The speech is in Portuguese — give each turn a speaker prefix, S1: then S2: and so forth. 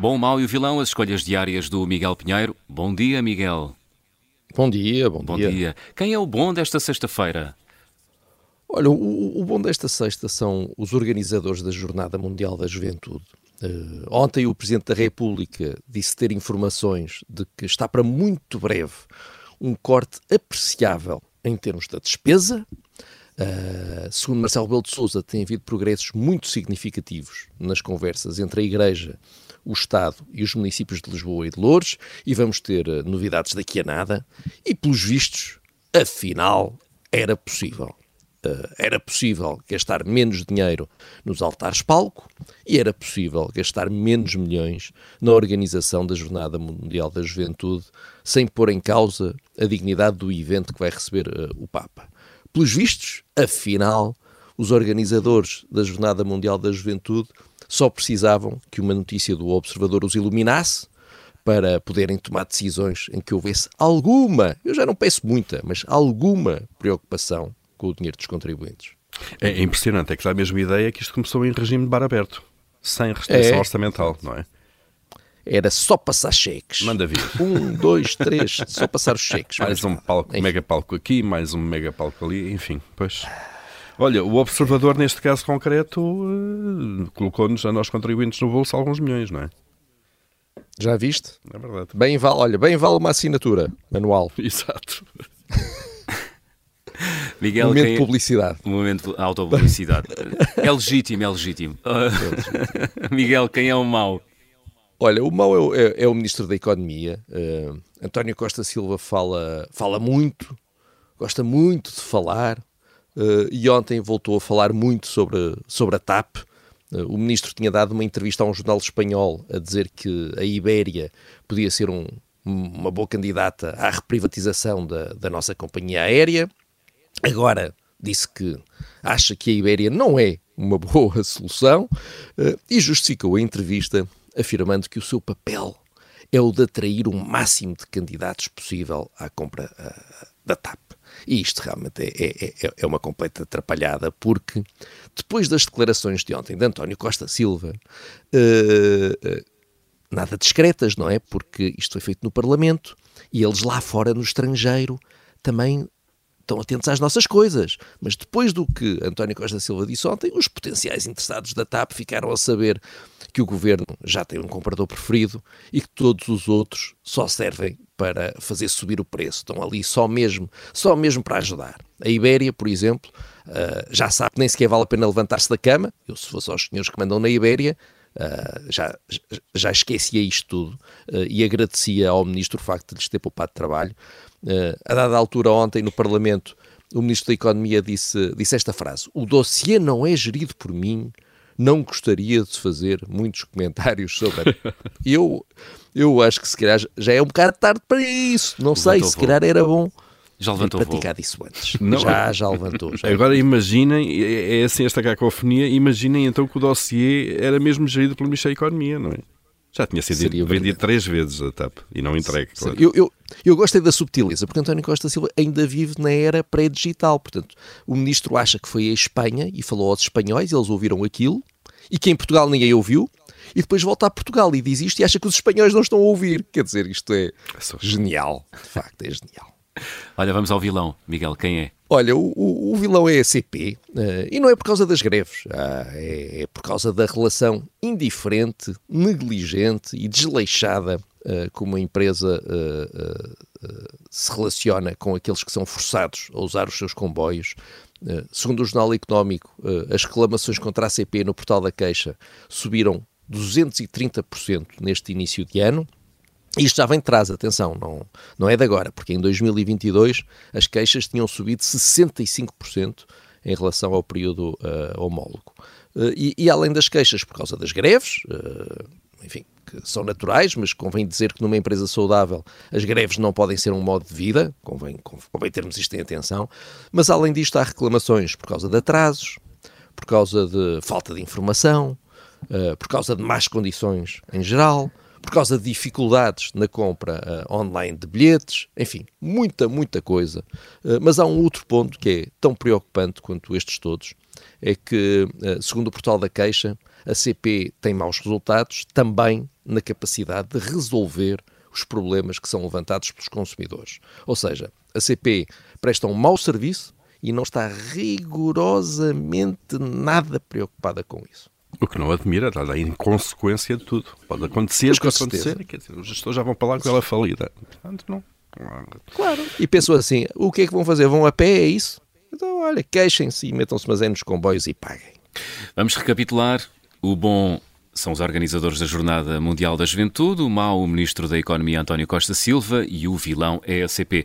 S1: Bom, o mau e o vilão, as escolhas diárias do Miguel Pinheiro. Bom dia, Miguel.
S2: Bom dia, bom,
S1: Bom
S2: dia.
S1: dia. Quem é o bom desta sexta-feira?
S2: Olha, o, o bom desta sexta são os organizadores da Jornada Mundial da Juventude. Uh, ontem o Presidente da República disse ter informações de que está para muito breve um corte apreciável em termos da despesa. Uh, segundo Marcelo Rebelo de Sousa, tem havido progressos muito significativos nas conversas entre a Igreja, o Estado e os municípios de Lisboa e de Louros, e vamos ter uh, novidades daqui a nada. E, pelos vistos, afinal, era possível. Uh, era possível gastar menos dinheiro nos altares palco e era possível gastar menos milhões na organização da Jornada Mundial da Juventude sem pôr em causa a dignidade do evento que vai receber uh, o Papa. Pelos vistos, afinal, os organizadores da Jornada Mundial da Juventude só precisavam que uma notícia do Observador os iluminasse para poderem tomar decisões em que houvesse alguma, eu já não peço muita, mas alguma preocupação com o dinheiro dos contribuintes.
S3: É impressionante, é que dá a mesma ideia que isto começou em regime de bar aberto, sem restrição
S2: É.
S3: orçamental, não é?
S2: Era só passar cheques.
S3: Manda vir.
S2: Um, dois, três, só passar os cheques.
S3: Mais um palco,
S2: Enfim.
S3: mega palco aqui, mais um mega palco ali, enfim, pois. Olha, o observador neste caso concreto eh, colocou-nos a nós contribuintes no bolso alguns milhões, não é?
S2: Já viste?
S3: É verdade.
S2: Bem vale, olha, bem vale uma assinatura manual.
S3: Exato.
S1: Miguel,
S2: Momento de
S1: é...
S2: publicidade.
S1: Momento de autopublicidade. é legítimo, é legítimo. Miguel, quem é o mau?
S2: Olha, o mau é, o- é- é o Ministro da Economia. eh, António Costa Silva fala, fala muito, gosta muito de falar, eh, e ontem voltou a falar muito sobre, sobre a TAP. Eh, o Ministro tinha dado uma entrevista a um jornal espanhol a dizer que a Ibéria podia ser um- uma boa candidata à reprivatização da, da nossa companhia aérea. Agora disse que acha que a Ibéria não é uma boa solução e justificou a entrevista afirmando que o seu papel é o de atrair o máximo de candidatos possível à compra ah, da TAP. E isto realmente é, é- é- é uma completa atrapalhada, porque depois das declarações de ontem de António Costa Silva, eh, eh, nada discretas, não é? Porque isto foi feito no Parlamento e eles lá fora, no estrangeiro, também estão atentos às nossas coisas. Mas depois do que António Costa Silva disse ontem, os potenciais interessados da TAP ficaram a saber que o governo já tem um comprador preferido e que todos os outros só servem para fazer subir o preço. Estão ali só mesmo, só mesmo para ajudar. A Ibéria, por exemplo, ah, já sabe que nem sequer vale a pena levantar-se da cama. Eu, se fosse aos senhores que mandam na Ibéria, Uh, já, já esquecia isto tudo uh, e agradecia ao Ministro o facto de lhes ter poupado trabalho. Uh, a dada altura, ontem no Parlamento, o Ministro da Economia disse, disse esta frase: O dossiê não é gerido por mim, não gostaria de fazer muitos comentários sobre. a-" eu, eu acho que se calhar já é um bocado tarde para isso. Não sei, se calhar era bom
S1: Já levantou voo.
S2: praticado isso antes.
S3: Não,
S2: já, já levantou. Já.
S3: Agora imaginem, é é assim esta cacofonia, imaginem então que o dossiê era mesmo gerido pelo Ministério da Economia, não é? Já tinha sido
S2: Seria
S3: vendido três vezes a TAP e não entregue, claro.
S2: Eu, eu, eu gostei da subtileza, porque António Costa Silva ainda vive na era pré-digital. Portanto, o ministro acha que foi a Espanha e falou aos espanhóis, eles ouviram aquilo, e que em Portugal ninguém ouviu, e depois volta a Portugal e diz isto e acha que os espanhóis não estão a ouvir. Quer dizer, isto é
S3: só-
S2: genial. De facto, é genial.
S1: Olha, vamos ao vilão. Miguel, quem é?
S2: Olha, o, o- o vilão é a CP eh, e não é por causa das greves, ah, é, é por causa da relação indiferente, negligente e desleixada eh, como a empresa eh, se relaciona com aqueles que são forçados a usar os seus comboios. Segundo o Jornal Económico, as reclamações contra a CP no portal da queixa subiram 230% neste início de ano. Isto já vem de trás, atenção, não, não é de agora, porque em 2022 as queixas tinham subido 65% em relação ao período uh, homólogo. Uh, e, e, além das queixas por causa das greves, uh, enfim, que são naturais, mas convém dizer que numa empresa saudável as greves não podem ser um modo de vida, convém, convém termos isto em atenção, mas além disto há reclamações por causa de atrasos, por causa de falta de informação, por causa de más condições em geral, por causa de dificuldades na compra uh, online de bilhetes, enfim, muita, muita coisa. Uh, mas há um outro ponto que é tão preocupante quanto estes todos, é que, uh, segundo o portal da queixa, a CP tem maus resultados também na capacidade de resolver os problemas que são levantados pelos consumidores. Ou seja, a CP presta um mau serviço e não está rigorosamente nada preocupada com isso.
S3: O que não admira, dada a inconsequência de tudo. Pode acontecer, pode acontecer. Quer dizer, os gestores já vão para lá com ela falida. Portanto, não.
S2: Claro. E pensou assim: o que é que vão fazer? Vão a pé? É isso? Então, olha, queixem-se e metam-se mas é nos comboios e paguem.
S1: Vamos recapitular. O bom são os organizadores da Jornada Mundial da Juventude, o mau, o Ministro da Economia António Costa Silva e o vilão é a CP.